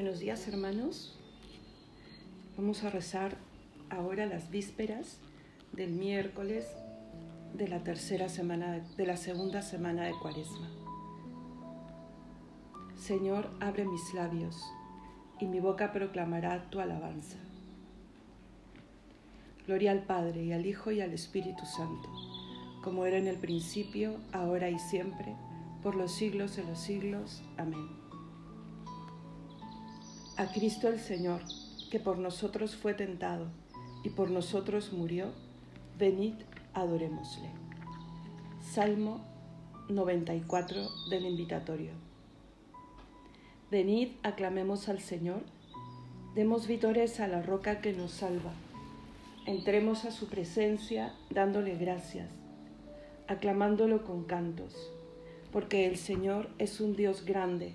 Buenos días hermanos. Vamos a rezar ahora las vísperas del miércoles de la tercera semana de la segunda semana de Cuaresma. Señor, abre mis labios y mi boca proclamará tu alabanza. Gloria al Padre y al Hijo y al Espíritu Santo, como era en el principio, ahora y siempre, por los siglos de los siglos. Amén a Cristo el Señor, que por nosotros fue tentado y por nosotros murió, venid, adorémosle. Salmo 94 del invitatorio. Venid, aclamemos al Señor, demos vítores a la roca que nos salva, entremos a su presencia dándole gracias, aclamándolo con cantos, porque el Señor es un Dios grande,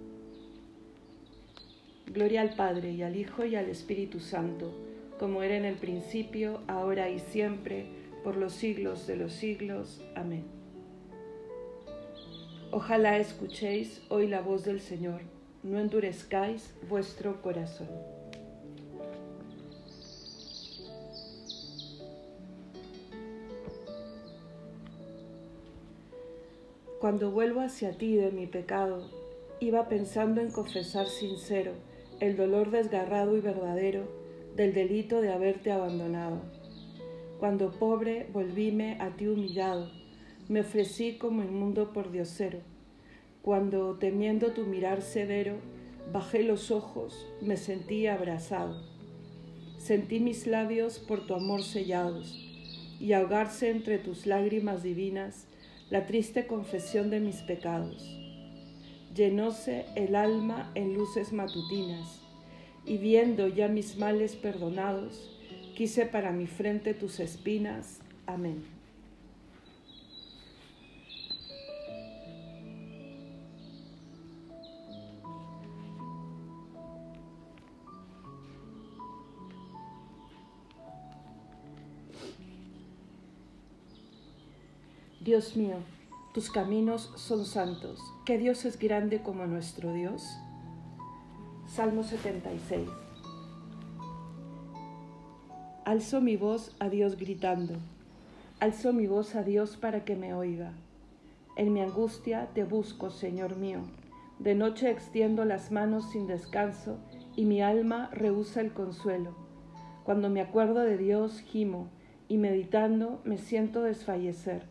Gloria al Padre y al Hijo y al Espíritu Santo como era en el principio, ahora y siempre, por los siglos de los siglos. Amén. Ojalá escuchéis hoy la voz del Señor, no endurezcáis vuestro corazón. Cuando vuelvo hacia ti de mi pecado, iba pensando en confesar sincero el dolor desgarrado y verdadero del delito de haberte abandonado. Cuando pobre volvíme a ti humillado, me ofrecí como inmundo por diosero. Cuando temiendo tu mirar severo, bajé los ojos, me sentí abrazado. Sentí mis labios por tu amor sellados y ahogarse entre tus lágrimas divinas la triste confesión de mis pecados. Llenóse el alma en luces matutinas y viendo ya mis males perdonados, quise para mi frente tus espinas. Amén. Dios mío, tus caminos son santos. ¿Qué Dios es grande como nuestro Dios? Salmo 76. Alzo mi voz a Dios gritando, alzo mi voz a Dios para que me oiga. En mi angustia te busco, Señor mío. De noche extiendo las manos sin descanso y mi alma rehúsa el consuelo. Cuando me acuerdo de Dios, gimo y meditando me siento desfallecer.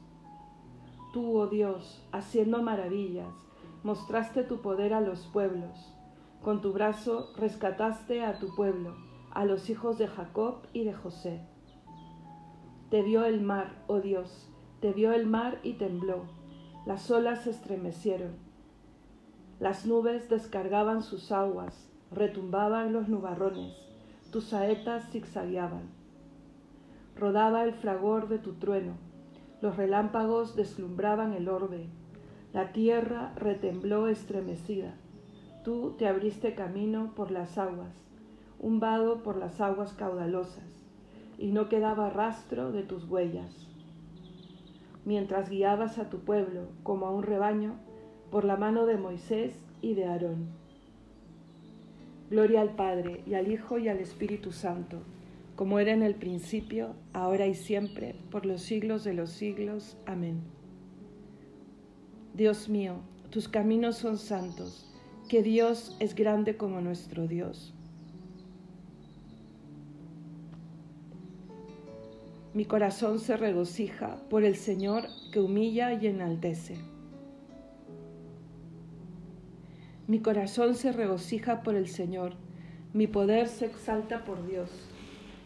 Tú, oh Dios, haciendo maravillas, mostraste tu poder a los pueblos. Con tu brazo rescataste a tu pueblo a los hijos de Jacob y de José. Te vio el mar, oh Dios, te vio el mar y tembló. Las olas se estremecieron. Las nubes descargaban sus aguas, retumbaban los nubarrones, tus saetas zigzagueaban. Rodaba el fragor de tu trueno, los relámpagos deslumbraban el orbe, la tierra retembló estremecida. Tú te abriste camino por las aguas, un vado por las aguas caudalosas, y no quedaba rastro de tus huellas. Mientras guiabas a tu pueblo como a un rebaño por la mano de Moisés y de Aarón. Gloria al Padre y al Hijo y al Espíritu Santo, como era en el principio, ahora y siempre, por los siglos de los siglos. Amén. Dios mío, tus caminos son santos, que Dios es grande como nuestro Dios. Mi corazón se regocija por el Señor que humilla y enaltece. Mi corazón se regocija por el Señor, mi poder se exalta por Dios.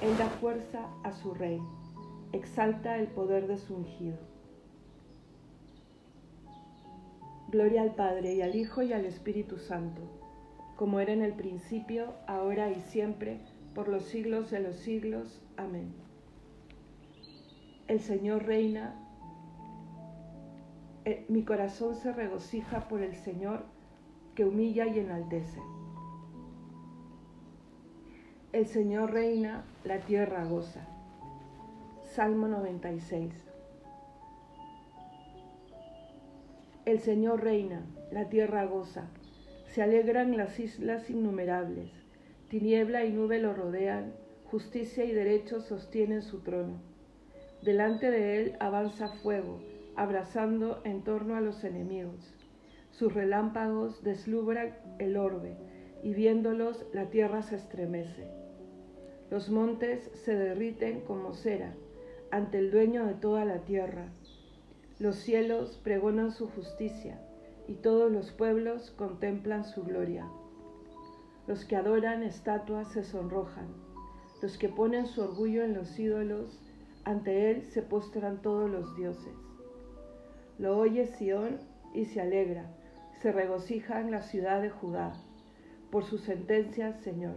Él da fuerza a su rey, exalta el poder de su ungido. Gloria al Padre y al Hijo y al Espíritu Santo como era en el principio, ahora y siempre, por los siglos de los siglos. Amén. El Señor reina, eh, mi corazón se regocija por el Señor que humilla y enaltece. El Señor reina, la tierra goza. Salmo 96. El Señor reina, la tierra goza se alegran las islas innumerables, tiniebla y nube lo rodean, justicia y derecho sostienen su trono. Delante de él avanza fuego, abrazando en torno a los enemigos. Sus relámpagos deslumbran el orbe, y viéndolos la tierra se estremece. Los montes se derriten como cera ante el dueño de toda la tierra. Los cielos pregonan su justicia y todos los pueblos contemplan su gloria. Los que adoran estatuas se sonrojan, los que ponen su orgullo en los ídolos, ante él se postran todos los dioses. Lo oye Sión y se alegra, se regocija en la ciudad de Judá, por sus sentencias, Señor,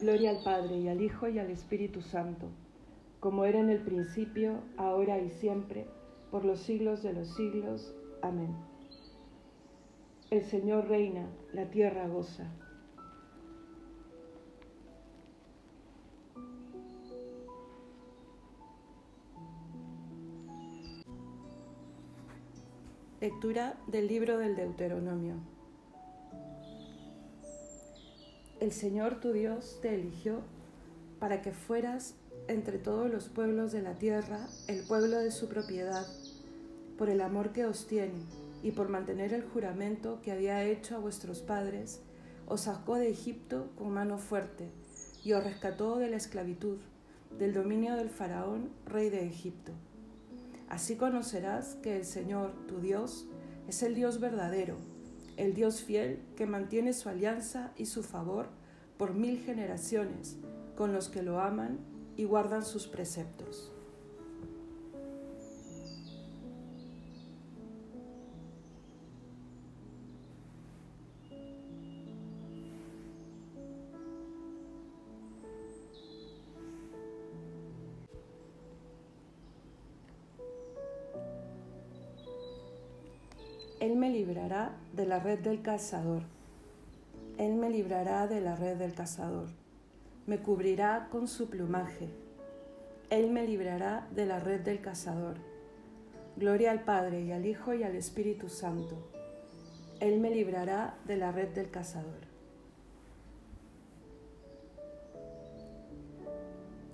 Gloria al Padre y al Hijo y al Espíritu Santo, como era en el principio, ahora y siempre, por los siglos de los siglos. Amén. El Señor reina, la tierra goza. Lectura del libro del Deuteronomio. El Señor tu Dios te eligió para que fueras entre todos los pueblos de la tierra el pueblo de su propiedad, por el amor que os tiene y por mantener el juramento que había hecho a vuestros padres, os sacó de Egipto con mano fuerte y os rescató de la esclavitud, del dominio del faraón, rey de Egipto. Así conocerás que el Señor, tu Dios, es el Dios verdadero, el Dios fiel que mantiene su alianza y su favor por mil generaciones con los que lo aman y guardan sus preceptos. Él me librará de la red del cazador. Él me librará de la red del cazador. Me cubrirá con su plumaje. Él me librará de la red del cazador. Gloria al Padre y al Hijo y al Espíritu Santo. Él me librará de la red del cazador.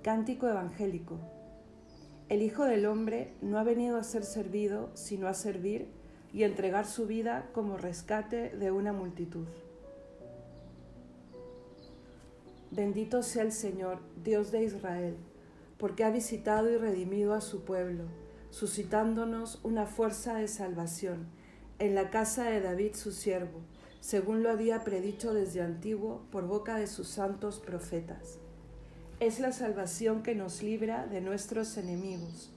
Cántico evangélico. El Hijo del Hombre no ha venido a ser servido, sino a servir y entregar su vida como rescate de una multitud. Bendito sea el Señor, Dios de Israel, porque ha visitado y redimido a su pueblo, suscitándonos una fuerza de salvación en la casa de David su siervo, según lo había predicho desde antiguo por boca de sus santos profetas. Es la salvación que nos libra de nuestros enemigos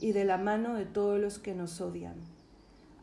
y de la mano de todos los que nos odian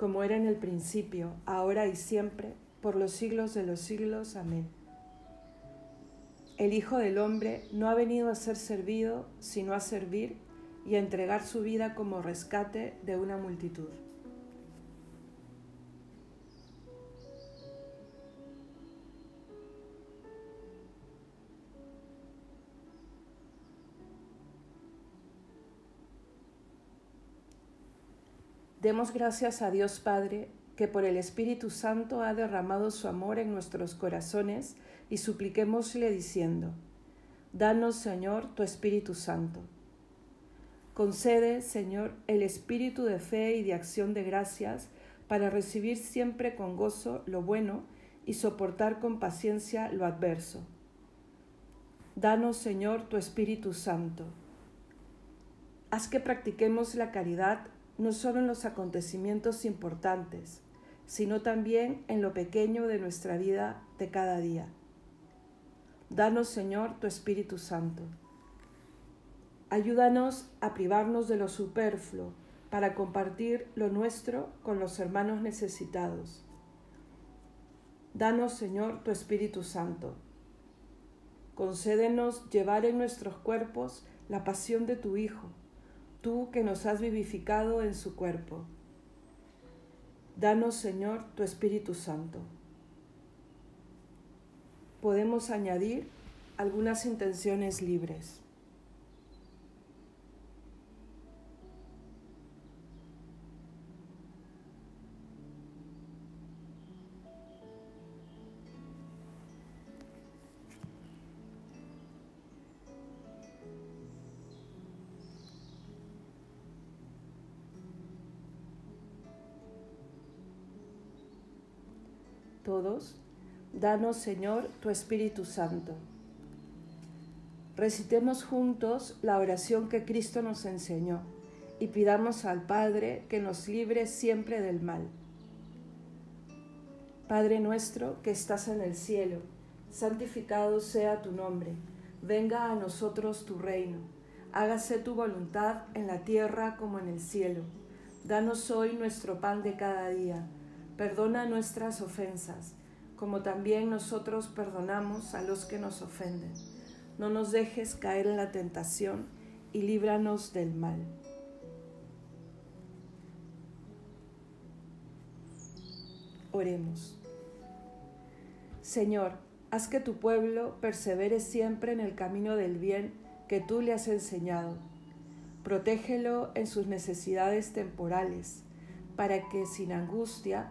como era en el principio, ahora y siempre, por los siglos de los siglos. Amén. El Hijo del Hombre no ha venido a ser servido, sino a servir y a entregar su vida como rescate de una multitud. Demos gracias a Dios Padre, que por el Espíritu Santo ha derramado su amor en nuestros corazones, y supliquémosle diciendo, Danos, Señor, tu Espíritu Santo. Concede, Señor, el espíritu de fe y de acción de gracias para recibir siempre con gozo lo bueno y soportar con paciencia lo adverso. Danos, Señor, tu Espíritu Santo. Haz que practiquemos la caridad no solo en los acontecimientos importantes, sino también en lo pequeño de nuestra vida de cada día. Danos, Señor, tu Espíritu Santo. Ayúdanos a privarnos de lo superfluo para compartir lo nuestro con los hermanos necesitados. Danos, Señor, tu Espíritu Santo. Concédenos llevar en nuestros cuerpos la pasión de tu Hijo tú que nos has vivificado en su cuerpo. Danos, Señor, tu Espíritu Santo. Podemos añadir algunas intenciones libres. Todos, Danos, Señor, tu Espíritu Santo. Recitemos juntos la oración que Cristo nos enseñó y pidamos al Padre que nos libre siempre del mal. Padre nuestro que estás en el cielo, santificado sea tu nombre, venga a nosotros tu reino, hágase tu voluntad en la tierra como en el cielo. Danos hoy nuestro pan de cada día, perdona nuestras ofensas como también nosotros perdonamos a los que nos ofenden. No nos dejes caer en la tentación y líbranos del mal. Oremos. Señor, haz que tu pueblo persevere siempre en el camino del bien que tú le has enseñado. Protégelo en sus necesidades temporales, para que sin angustia